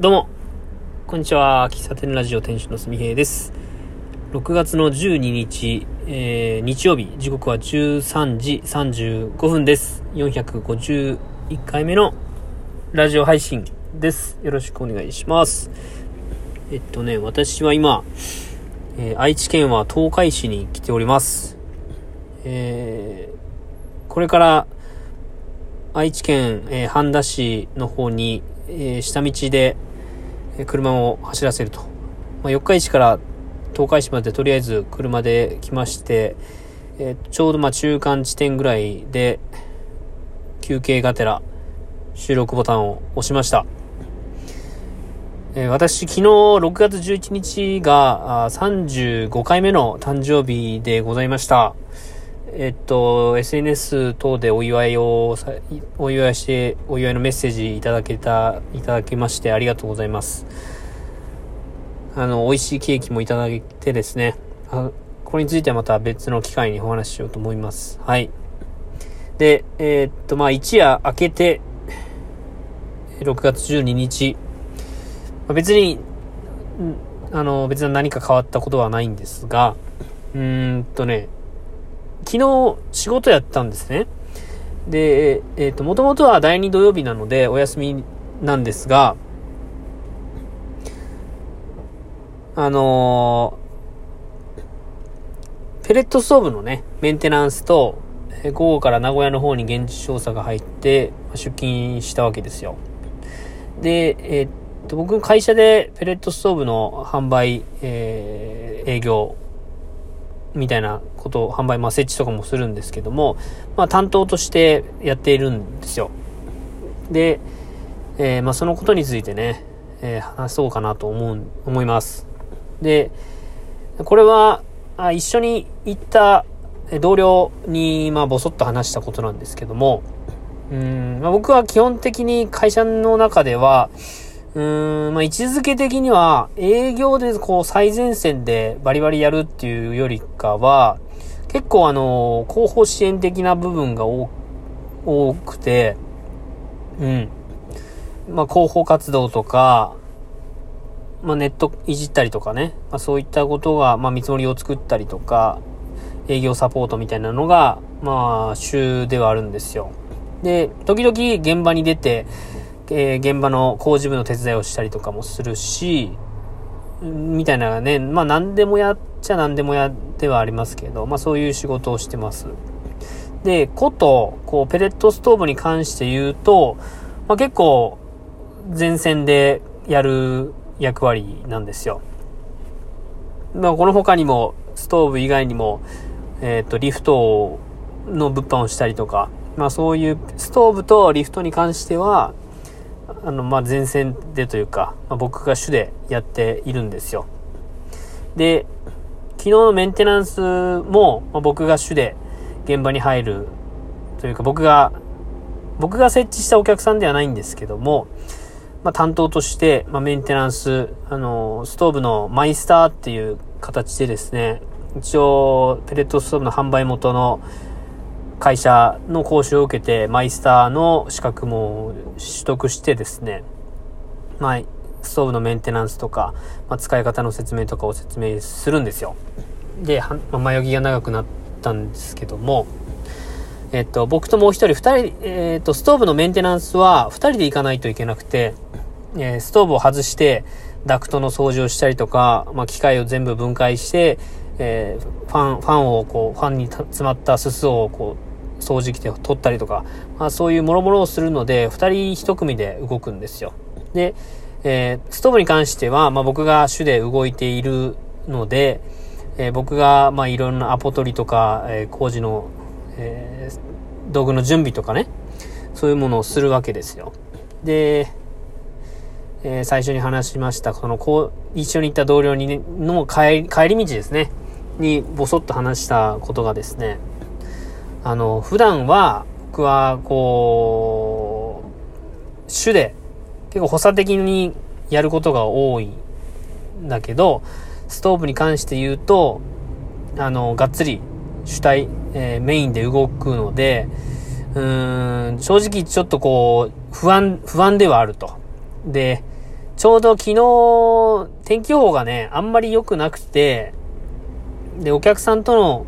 どうも、こんにちは。喫茶店ラジオ店主のすみへいです。6月の12日、えー、日曜日、時刻は13時35分です。451回目のラジオ配信です。よろしくお願いします。えっとね、私は今、えー愛知県は東海市に来ております。えー、これから愛知県、えー半田市の方に、えー下道で、車を走らせると。まあ、四日市から東海市までとりあえず車で来まして、えーちょうどまあ中間地点ぐらいで休憩がてら収録ボタンを押しました。えー私昨日6月11日があ35回目の誕生日でございました。えっと、SNS 等でお祝いを、お祝いして、お祝いのメッセージいただけた、いただきましてありがとうございます。あの、美味しいケーキもいただいてですね、あこれについてはまた別の機会にお話ししようと思います。はい。で、えーっと、まあ、一夜明けて、6月12日、まあ別に、あの、別に何か変わったことはないんですが、うーんとね、昨日仕事やったんですね。で、えっ、と、もともとは第2土曜日なのでお休みなんですが、あのーペレットストーブのね、メンテナンスと、え午後から名古屋の方に現地調査が入って、出勤したわけですよ。で、えっと、僕、会社でペレットストーブの販売、えー営業みたいなことを販売、まあ設置とかもするんですけども、まあ担当としてやっているんですよ。で、えーまあそのことについてね、えー話そうかなと思う、思います。で、これは、あ一緒に行った同僚に、まあぼそっと話したことなんですけども、うん、まあ、僕は基本的に会社の中では、うーん、まあ、位置づけ的には、営業でこう最前線でバリバリやるっていうよりかは、結構あの、広報支援的な部分が多くて、うん。まあ、広報活動とか、まあ、ネットいじったりとかね、まあ、そういったことが、まあ、見積もりを作ったりとか、営業サポートみたいなのが、まあ、週ではあるんですよ。で、時々現場に出て、えー現場の工事部の手伝いをしたりとかもするし、みたいなね、まあ何でもやっちゃ何でもやではありますけど、まあそういう仕事をしてます。で、こと、こう、ペレットストーブに関して言うと、まあ結構、前線でやる役割なんですよ。まあこの他にも、ストーブ以外にも、えっ、と、リフトの物販をしたりとか、まあそういうストーブとリフトに関しては、あの、まあ前線でというか、まあ、僕が主でやっているんですよ。で、昨日のメンテナンスも、まあ、僕が主で現場に入るというか、僕が、僕が設置したお客さんではないんですけども、まあ、担当として、まあ、メンテナンス、あの、ストーブのマイスターっていう形でですね、一応、ペレットストーブの販売元の会社の講習を受けて、マイスターの資格も取得してですね、まあ、ストーブのメンテナンスとか、まあ、使い方の説明とかを説明するんですよ。で、はまあ、前置きが長くなったんですけども、えっと、僕ともう一人、二人、えっと、ストーブのメンテナンスは二人で行かないといけなくて、えーストーブを外して、ダクトの掃除をしたりとか、まあ、機械を全部分解して、えーファン、ファンをこう、ファンに詰まったすすをこう、掃除機で取ったりとか、まあ、そういう諸々をするので、二人一組で動くんですよ。で、えーストーブに関しては、まあ、僕が主で動いているので、えー僕が、まあ、いろんなアポ取りとか、えー工事の、えー道具の準備とかね、そういうものをするわけですよ。で、えー最初に話しました、その、こう、一緒に行った同僚にね、の帰り、帰り道ですね、に、ぼそっと話したことがですね、あの、普段は、僕は、こう、主で、結構補佐的にやることが多いんだけど、ストーブに関して言うと、あの、がっつり主体、えーメインで動くので、うーん、正直ちょっとこう、不安、不安ではあると。で、ちょうど昨日、天気予報がね、あんまり良くなくて、で、お客さんとの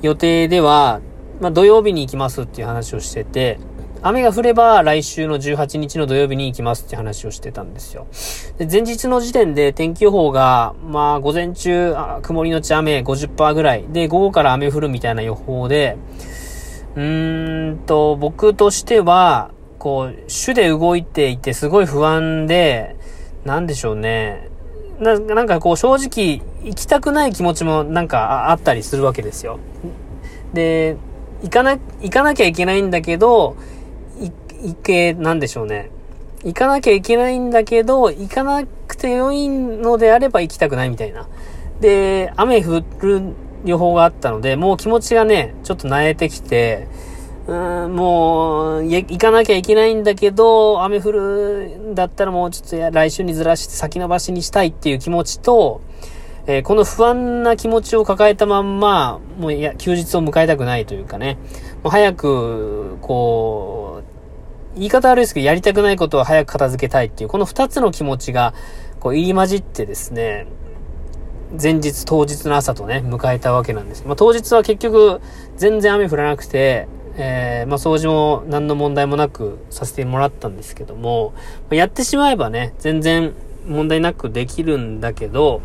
予定では、まあ、土曜日に行きますっていう話をしてて、雨が降れば来週の18日の土曜日に行きますって話をしてたんですよ。で前日の時点で天気予報が、まあ午前中、曇りのち雨50%ぐらい。で、午後から雨降るみたいな予報で、うーんと、僕としては、こう、主で動いていてすごい不安で、なんでしょうね。な、なんかこう正直行きたくない気持ちもなんかあったりするわけですよ。で、行かな、行かなきゃいけないんだけど、行け、なんでしょうね。行かなきゃいけないんだけど、行かなくてよいのであれば行きたくないみたいな。で、雨降る予報があったので、もう気持ちがね、ちょっと慣れてきて、うん、もう、行かなきゃいけないんだけど、雨降るんだったらもうちょっと来週にずらして先延ばしにしたいっていう気持ちと、えー、この不安な気持ちを抱えたまんま、もういや、休日を迎えたくないというかね、もう早く、こう、言い方悪いですけど、やりたくないことを早く片付けたいっていう、この二つの気持ちが、こう、入り混じってですね、前日、当日の朝とね、迎えたわけなんです。まあ、当日は結局、全然雨降らなくて、えー、まあ、掃除も何の問題もなくさせてもらったんですけども、やってしまえばね、全然問題なくできるんだけど、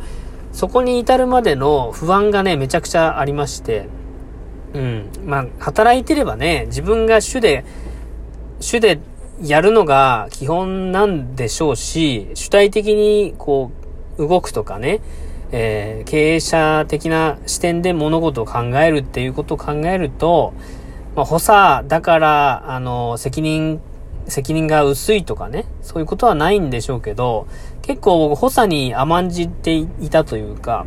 そこに至るまでの不安がね、めちゃくちゃありまして、うん。まあ、働いてればね、自分が主で、主でやるのが基本なんでしょうし、主体的にこう、動くとかね、えー、経営者的な視点で物事を考えるっていうことを考えると、まあ、補佐だから、あの、責任責任が薄いとかね、そういうことはないんでしょうけど、結構僕、補佐に甘んじていたというか、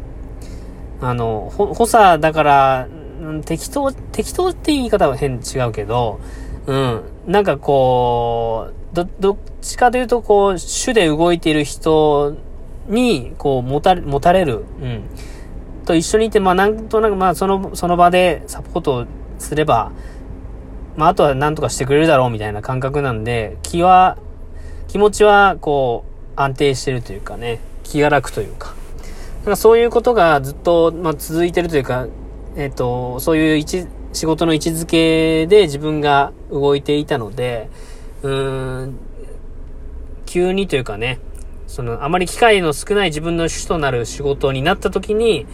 あの、補佐だから、適当、適当って言い方は変違うけど、うん。なんかこう、ど、どっちかというと、こう、主で動いている人に、こう、持たれ、持たれる、うん。と一緒にいて、まあ、なんとなく、まあ、その、その場でサポートすれば、まあ、あとは何とかしてくれるだろうみたいな感覚なんで、気は、気持ちは、こう、安定してるというかね、気が楽というか。なんかそういうことがずっと、まあ、続いてるというか、えっ、ー、と、そういう、仕事の位置づけで自分が動いていたので、うーん、急にというかね、その、あまり機会の少ない自分の主となる仕事になった時に、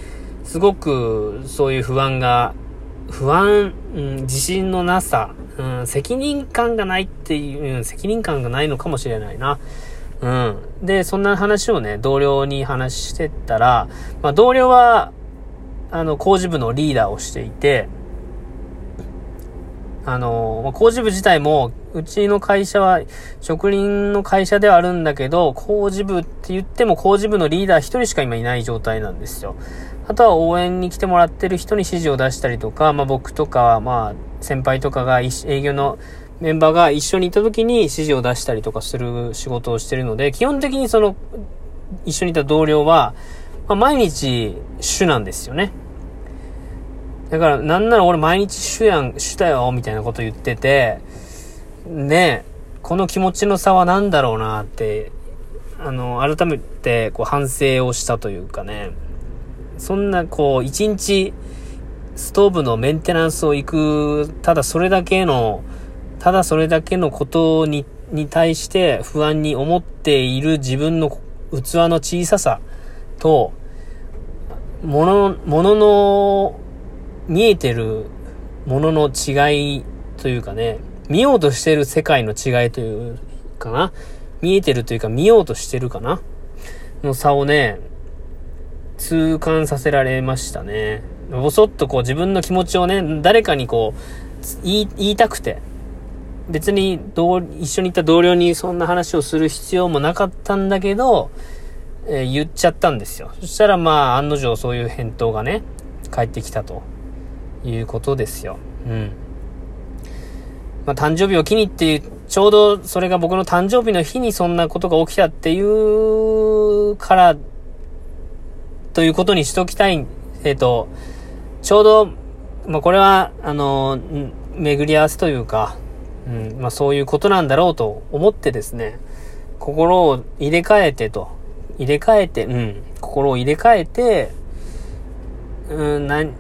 すごくそういう不安が不安、うん、自信のなさ、うん、責任感がないっていう、責任感がないのかもしれないな。うん。で、そんな話をね、同僚に話してったら、まあ、同僚は、あの、工事部のリーダーをしていて、あの、工事部自体も、うちの会社は、職人の会社ではあるんだけど、工事部って言っても工事部のリーダー一人しか今いない状態なんですよ。あとは応援に来てもらってる人に指示を出したりとか、まあ僕とか、まあ先輩とかが営業のメンバーが一緒にいた時に指示を出したりとかする仕事をしてるので、基本的にその、一緒にいた同僚は、まあ、毎日主なんですよね。だから、なんなら俺毎日主やん、主だよ、みたいなこと言ってて、ねえこの気持ちの差は何だろうなって、あの、改めてこう反省をしたというかね。そんな、こう、一日、ストーブのメンテナンスを行く、ただそれだけの、ただそれだけのことに、に対して不安に思っている自分の器の小ささと、もの、ものの、見えてるものの違いというかね、見ようとしてる世界の違いというかな。見えてるというか見ようとしてるかな。の差をね、痛感させられましたね。ぼそっとこう自分の気持ちをね、誰かにこう、言い、言いたくて、別に同、一緒に行った同僚にそんな話をする必要もなかったんだけど、えー、言っちゃったんですよ。そしたらまあ、案の定そういう返答がね、返ってきたということですよ。うん。まあ、誕生日を機にっていう、ちょうどそれが僕の誕生日の日にそんなことが起きたっていうからということにしときたい、えっ、ー、と、ちょうど、まあ、これは、あの、巡り合わせというか、うん、まあ、そういうことなんだろうと思ってですね、心を入れ替えてと、入れ替えて、うん、心を入れ替えて、うん、な、言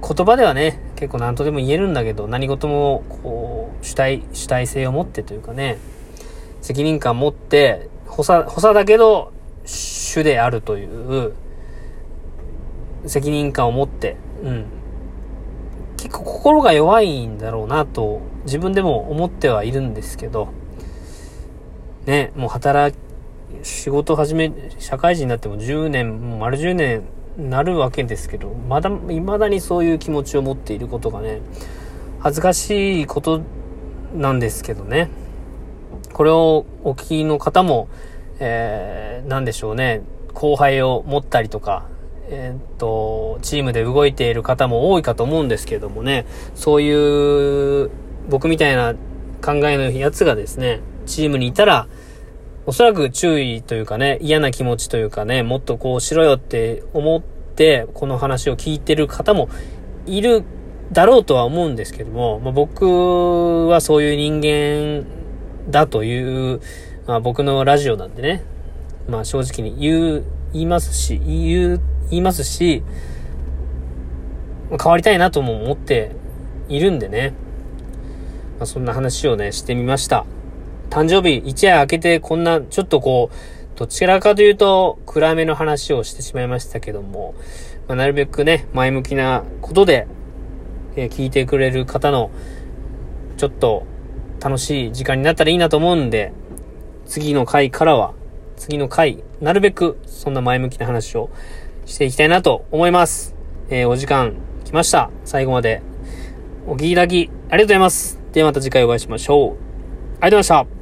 葉ではね、結構何とでも言えるんだけど、何事も、こう、主体、主体性を持ってというかね、責任感持って、補佐、補佐だけど、主であるという、責任感を持って、うん。結構心が弱いんだろうなと、自分でも思ってはいるんですけど、ね、もう働仕事始め、社会人になっても10年、もう丸10年なるわけですけど、まだ、未だにそういう気持ちを持っていることがね、恥ずかしいことなんですけどね。これをお聞きの方も、えー、なんでしょうね、後輩を持ったりとか、え、っと、チームで動いている方も多いかと思うんですけどもね、そういう、僕みたいな考えのやつがですね、チームにいたら、おそらく注意というかね、嫌な気持ちというかね、もっとこうしろよって思って、この話を聞いてる方もいるだろうとは思うんですけども、まあ、僕はそういう人間だという、まあ、僕のラジオなんでね、まあ正直に言う、言いますし、言う、言いますし、変わりたいなとも思っているんでね、まあ、そんな話をね、してみました。誕生日一夜明けてこんな、ちょっとこう、どちらかというと暗めの話をしてしまいましたけども、まあ、なるべくね、前向きなことで、えー、聞いてくれる方の、ちょっと楽しい時間になったらいいなと思うんで、次の回からは、次の回、なるべくそんな前向きな話をしていきたいなと思います。えー、お時間来ました。最後までお聞きいただきありがとうございます。ではまた次回お会いしましょう。ありがとうございました。